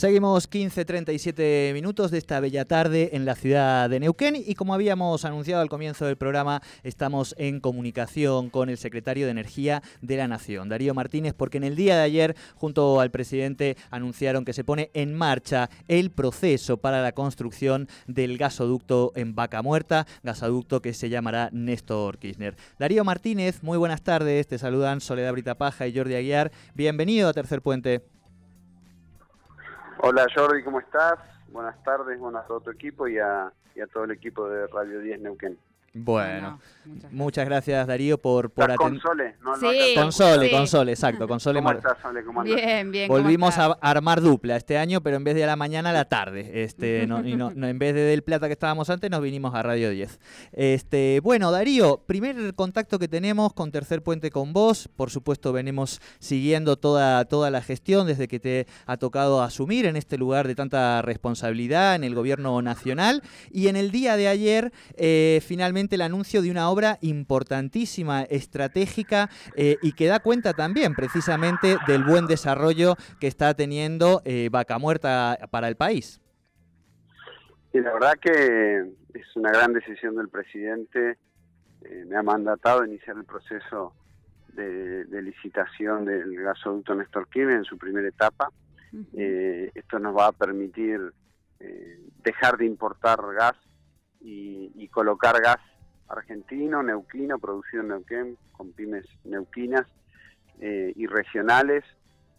Seguimos 15.37 minutos de esta bella tarde en la ciudad de Neuquén y como habíamos anunciado al comienzo del programa, estamos en comunicación con el secretario de Energía de la Nación, Darío Martínez, porque en el día de ayer, junto al presidente, anunciaron que se pone en marcha el proceso para la construcción del gasoducto en Vaca Muerta, gasoducto que se llamará Néstor Kirchner. Darío Martínez, muy buenas tardes, te saludan Soledad Britapaja y Jordi Aguiar. Bienvenido a Tercer Puente. Hola Jordi, ¿cómo estás? Buenas tardes, buenas a todo tu equipo y a, todo el equipo de Radio 10 Neuquén. Bueno, muchas, gracias. Darío por, por atender. Con Sole, no, sí, con Sole, con Sole, exacto, con Sole ¿Cómo estás, Sole? ¿Cómo bien, bien. Volvimos a armar dupla este año, pero en vez de a la mañana a la tarde. Este, no, y no, en vez de Del Plata que estábamos antes, nos vinimos a Radio 10. Este, bueno, Darío, primer contacto que tenemos con Tercer Puente con vos. Por supuesto, venimos siguiendo toda, toda la gestión desde que te ha tocado asumir en este lugar de tanta responsabilidad en el gobierno nacional. Y en el día de ayer, eh, finalmente el anuncio de una obra importantísima, estratégica eh, y que da cuenta también precisamente del buen desarrollo que está teniendo eh, Vaca Muerta para el país. Y la verdad que es una gran decisión del presidente. Eh, me ha mandatado iniciar el proceso de, licitación del gasoducto Néstor Kirchner en su primera etapa. esto nos va a permitir dejar de importar gas y, colocar gas argentino, neuquino, producido en Neuquén, con pymes neuquinas eh, y regionales,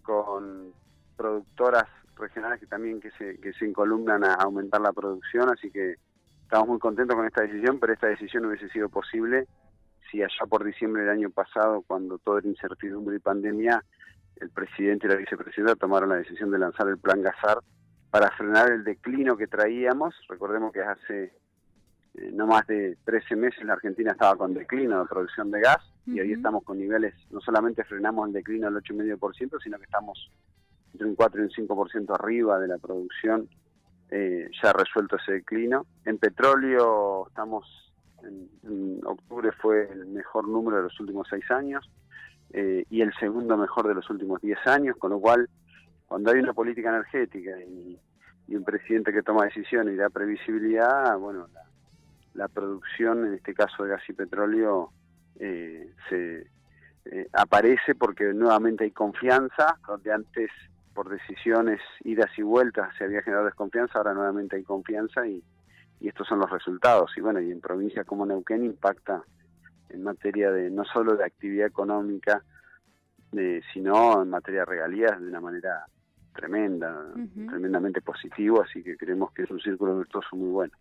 con productoras regionales que también que se, que a aumentar la producción, así que estamos muy contentos con esta decisión, pero esta decisión hubiese sido posible si allá por diciembre del año pasado, cuando todo era incertidumbre y pandemia, el presidente y la vicepresidenta tomaron la decisión de lanzar el plan Gazar para frenar el declino que traíamos. Recordemos que hace eh, no más de 13 meses la Argentina estaba con declino de producción de gas y hoy estamos con niveles, no solamente frenamos el declino del 8,5%, sino que estamos entre un 4 y un 5% arriba de la producción, eh, ya resuelto ese declino. En petróleo estamos, en, octubre fue el mejor número de los últimos 6 años eh, y el segundo mejor de los últimos 10 años, con lo cual cuando hay una política energética y, y un presidente que toma decisiones y da previsibilidad, bueno, la, la producción, en este caso de gas y petróleo, eh, se eh, aparece porque nuevamente hay confianza, donde antes por decisiones, idas y vueltas se había generado desconfianza, ahora nuevamente hay confianza y, y estos son los resultados. Y bueno, y en provincias como Neuquén impacta en materia de no solo de actividad económica, eh, sino en materia de regalías de una manera tremenda, tremendamente positivo, así que creemos que es un círculo virtuoso muy bueno.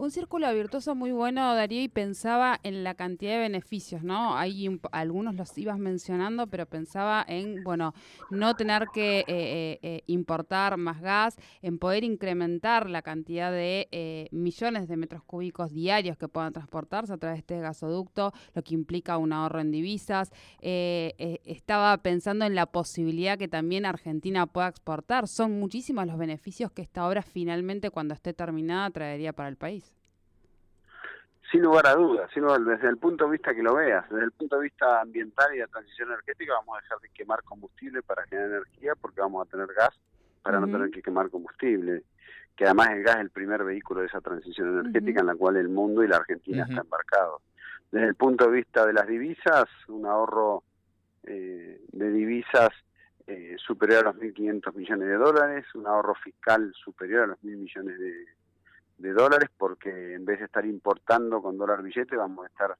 Un círculo virtuoso muy bueno, Darío, y pensaba en la cantidad de beneficios, ¿no? Hay algunos los ibas mencionando, pero pensaba en, bueno, no tener que eh, eh, eh, importar más gas, en poder incrementar la cantidad de millones de metros cúbicos diarios que puedan transportarse a través de este gasoducto, lo que implica un ahorro en divisas. estaba pensando en la posibilidad que también Argentina pueda exportar. Son muchísimos los beneficios que esta obra finalmente, cuando esté terminada, traería para el país. Sin lugar a dudas, sino desde el punto de vista que lo veas, desde el punto de vista ambiental y de transición energética vamos a dejar de quemar combustible para generar energía porque vamos a tener gas para no tener que quemar combustible, que además el gas es el primer vehículo de esa transición energética en la cual el mundo y la Argentina están embarcados. Desde el punto de vista de las divisas, un ahorro eh, de divisas eh, superior a los 1.500 millones de dólares, un ahorro fiscal superior a los 1.000 millones de de dólares porque en vez de estar importando con dólar billete vamos a estar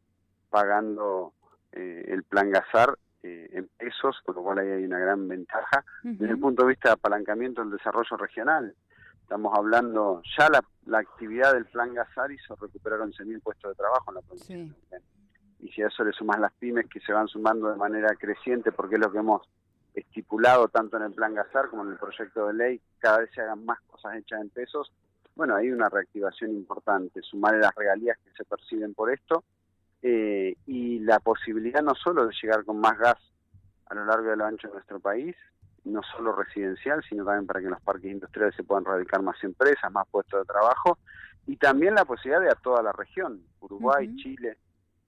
pagando eh, el plan Gazar eh, en pesos, con lo cual ahí hay una gran ventaja. Desde el punto de vista de apalancamiento del desarrollo regional, estamos hablando, ya la, la actividad del plan Gazar hizo recuperar 11.000 puestos de trabajo en la provincia. Y si a eso le sumas las pymes que se van sumando de manera creciente, porque es lo que hemos estipulado tanto en el plan Gazar como en el proyecto de ley, cada vez se hagan más cosas hechas en pesos, bueno, hay una reactivación importante, sumar las regalías que se perciben por esto eh, y la posibilidad no solo de llegar con más gas a lo largo y a lo ancho de nuestro país, no solo residencial, sino también para que en los parques industriales se puedan radicar más empresas, más puestos de trabajo, y también la posibilidad de a toda la región, Uruguay. Chile,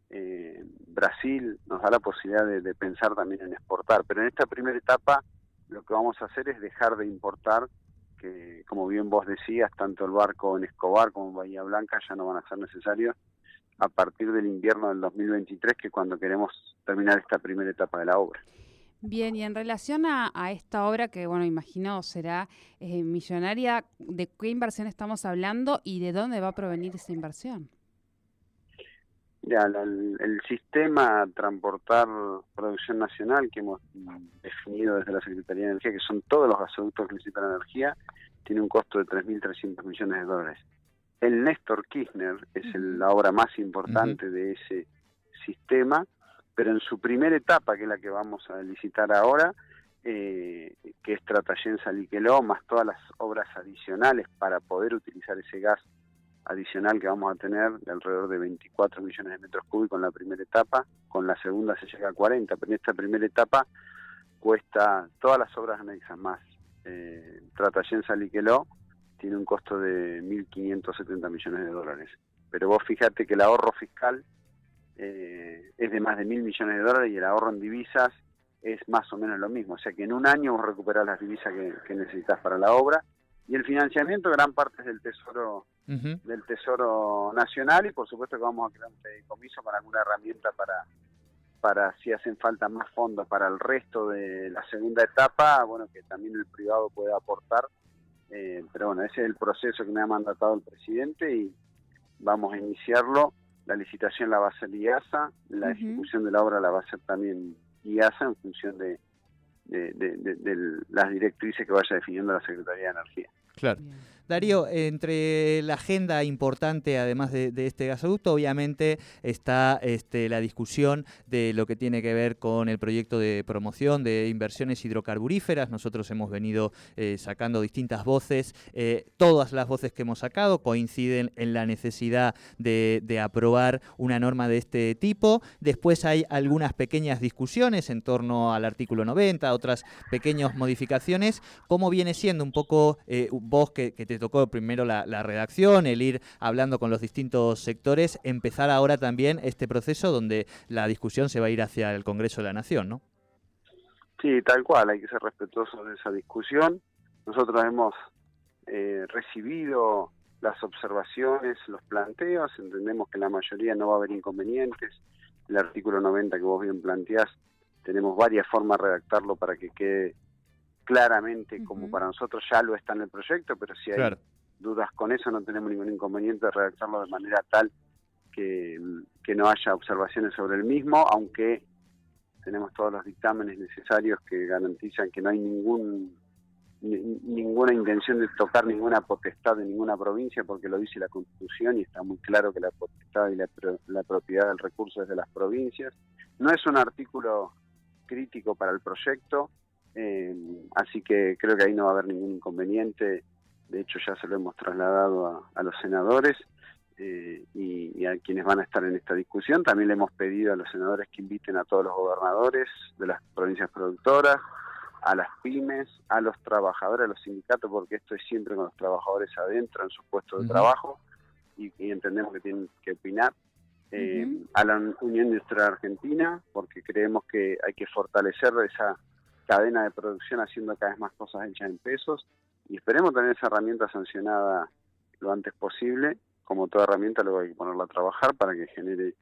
eh, Brasil, nos da la posibilidad de, de pensar también en exportar. Pero en esta primera etapa lo que vamos a hacer es dejar de importar, que como bien vos decías, tanto el barco en Escobar como en Bahía Blanca ya no van a ser necesarios a partir del invierno del 2023, que es cuando queremos terminar esta primera etapa de la obra. Bien, y en relación a, a esta obra que, bueno, imagino será eh, millonaria, ¿de qué inversión estamos hablando y de dónde va a provenir esa inversión? La- el, el sistema transportar producción nacional que hemos definido desde la Secretaría de Energía, que son todos los gasoductos que necesitan energía, tiene un costo de 3.300 millones de dólares. El Néstor Kirchner es el- la obra más importante de ese sistema, pero en su primera etapa, que es la que vamos a licitar ahora, eh, que es Tratayensa Liqueló, más todas las obras adicionales para poder utilizar ese gas adicional que vamos a tener de alrededor de 24 millones de metros cúbicos en la primera etapa, con la segunda se llega a 40, pero en esta primera etapa cuesta todas las obras anexas más. Eh, Tratayensa Liqueló tiene un costo de 1.570 millones de dólares, pero vos fíjate que el ahorro fiscal eh, es de más de mil millones de dólares y el ahorro en divisas es más o menos lo mismo, o sea que en un año vos recuperás las divisas que necesitas para la obra y el financiamiento gran parte es del Tesoro del Tesoro Nacional y por supuesto que vamos a crear un fideicomiso con alguna herramienta para para si hacen falta más fondos para el resto de la segunda etapa, bueno, que también el privado pueda aportar. Eh, pero bueno, ese es el proceso que me ha mandatado el presidente y vamos a iniciarlo. La licitación la va a hacer IASA, la ejecución de la obra la va a hacer también IASA en función de, de, de- de- de las directrices que vaya definiendo la Secretaría de Energía. Claro. Bien. Darío, entre la agenda importante, además de, este gasoducto, obviamente está este, la discusión de lo que tiene que ver con el proyecto de promoción de inversiones hidrocarburíferas. Nosotros hemos venido eh, sacando distintas voces. eh, todas las voces que hemos sacado coinciden en la necesidad de, aprobar una norma de este tipo. Después hay algunas pequeñas discusiones en torno al artículo 90, otras pequeñas modificaciones. ¿Cómo viene siendo un poco eh, vos que, que tocó primero la, la redacción, el ir hablando con los distintos sectores, empezar ahora también este proceso donde la discusión se va a ir hacia el Congreso de la Nación, ¿no? Sí, tal cual, hay que ser respetuosos de esa discusión. Nosotros hemos eh, recibido las observaciones, los planteos, entendemos que la mayoría no va a haber inconvenientes. El artículo 90 que vos bien planteás, tenemos varias formas de redactarlo para que quede claramente como para nosotros ya lo está en el proyecto, pero si hay Claro. dudas con eso no tenemos ningún inconveniente de redactarlo de manera tal que, que no haya observaciones sobre el mismo, aunque tenemos todos los dictámenes necesarios que garantizan que no hay ningún ni- ninguna intención de tocar ninguna potestad de ninguna provincia porque lo dice la Constitución y está muy claro que la potestad y la, la propiedad del recurso es de las provincias. No es un artículo crítico para el proyecto, eh, así que creo que ahí no va a haber ningún inconveniente. De hecho, ya se lo hemos trasladado a, a los senadores eh, y, y a quienes van a estar en esta discusión. También le hemos pedido a los senadores que inviten a todos los gobernadores de las provincias productoras, a las pymes, a los trabajadores, a los sindicatos, porque esto es siempre con los trabajadores adentro en su puesto de trabajo y, y entendemos que tienen que opinar. Eh. A la Unión Industrial Argentina, porque creemos que hay que fortalecer esa cadena de producción haciendo cada vez más cosas hechas en pesos y esperemos tener esa herramienta sancionada lo antes posible. Como toda herramienta, luego hay que ponerla a trabajar para que genere,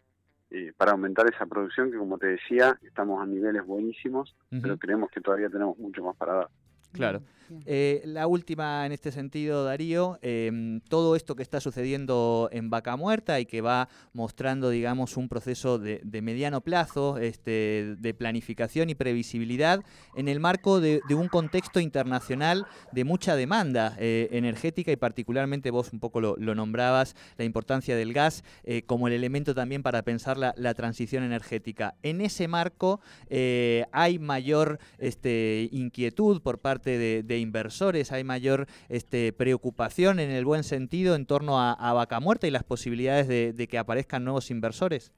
eh, para aumentar esa producción que, como te decía, estamos a niveles buenísimos, pero creemos que todavía tenemos mucho más para dar. Claro. Eh, la última en este sentido, Darío, em, todo esto que está sucediendo en Vaca Muerta y que va mostrando, digamos, un proceso de, de mediano plazo, este, de planificación y previsibilidad en el marco de, de un contexto internacional de mucha demanda eh, energética y particularmente vos un poco lo, lo nombrabas, la importancia del gas eh, como el elemento también para pensar la, la transición energética. En ese marco eh, hay mayor este, inquietud por parte de, de inversores, hay mayor este, preocupación en el buen sentido en torno a, Vaca Muerta y las posibilidades de, de que aparezcan nuevos inversores.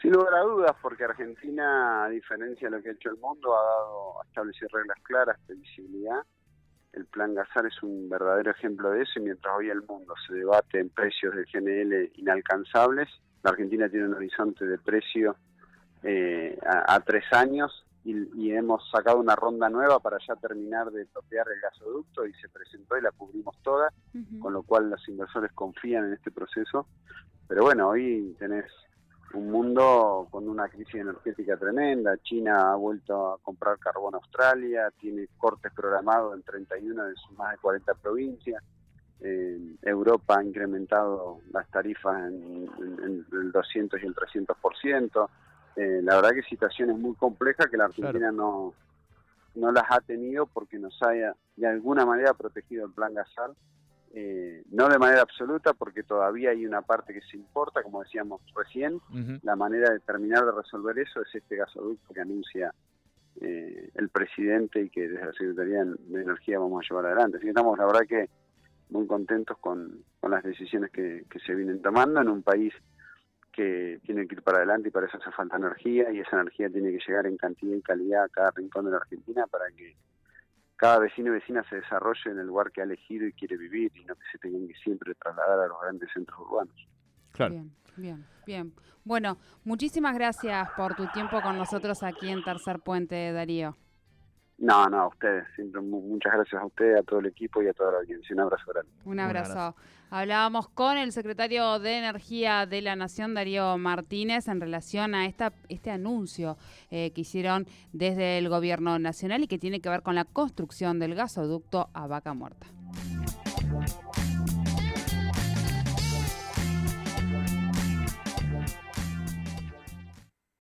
Sin lugar a dudas, porque Argentina, a diferencia de lo que ha hecho el mundo, ha dado a establecer reglas claras, previsibilidad, el plan Gasar es un verdadero ejemplo de eso y mientras hoy el mundo se debate en precios de GNL inalcanzables, la Argentina tiene un horizonte de precio eh, a, tres años y, hemos sacado una ronda nueva para ya terminar de topear el gasoducto y se presentó y la cubrimos toda, con lo cual los inversores confían en este proceso. Pero bueno, hoy tenés un mundo con una crisis energética tremenda. China ha vuelto a comprar carbón a Australia, tiene cortes programados en 31 de sus más de 40 provincias. Europa ha incrementado las tarifas en, el 200 y el 300%. Eh, la verdad que situaciones muy complejas que la Argentina no, no las ha tenido porque nos haya de alguna manera protegido el plan Gasal eh, no de manera absoluta porque todavía hay una parte que se importa, como decíamos recién, la manera de terminar de resolver eso es este gasoducto que anuncia eh, el presidente y que desde la Secretaría de Energía vamos a llevar adelante. Así que estamos, la verdad que muy contentos con, las decisiones que, se vienen tomando en un país que tiene que ir para adelante y para eso hace falta energía y esa energía tiene que llegar en cantidad y calidad a cada rincón de la Argentina para que cada vecino y vecina se desarrolle en el lugar que ha elegido y quiere vivir y no que se tengan que siempre trasladar a los grandes centros urbanos. Claro. Bien, bien, bien. Bueno, muchísimas gracias por tu tiempo con nosotros aquí en Tercer Puente, Darío. No, no, a ustedes. Siempre muchas gracias a ustedes, a todo el equipo y a toda la audiencia. Un abrazo grande. Un abrazo. Hablábamos con el secretario de Energía de la Nación, Darío Martínez, en relación a esta, este anuncio eh, que hicieron desde el Gobierno Nacional y que tiene que ver con la construcción del gasoducto a Vaca Muerta.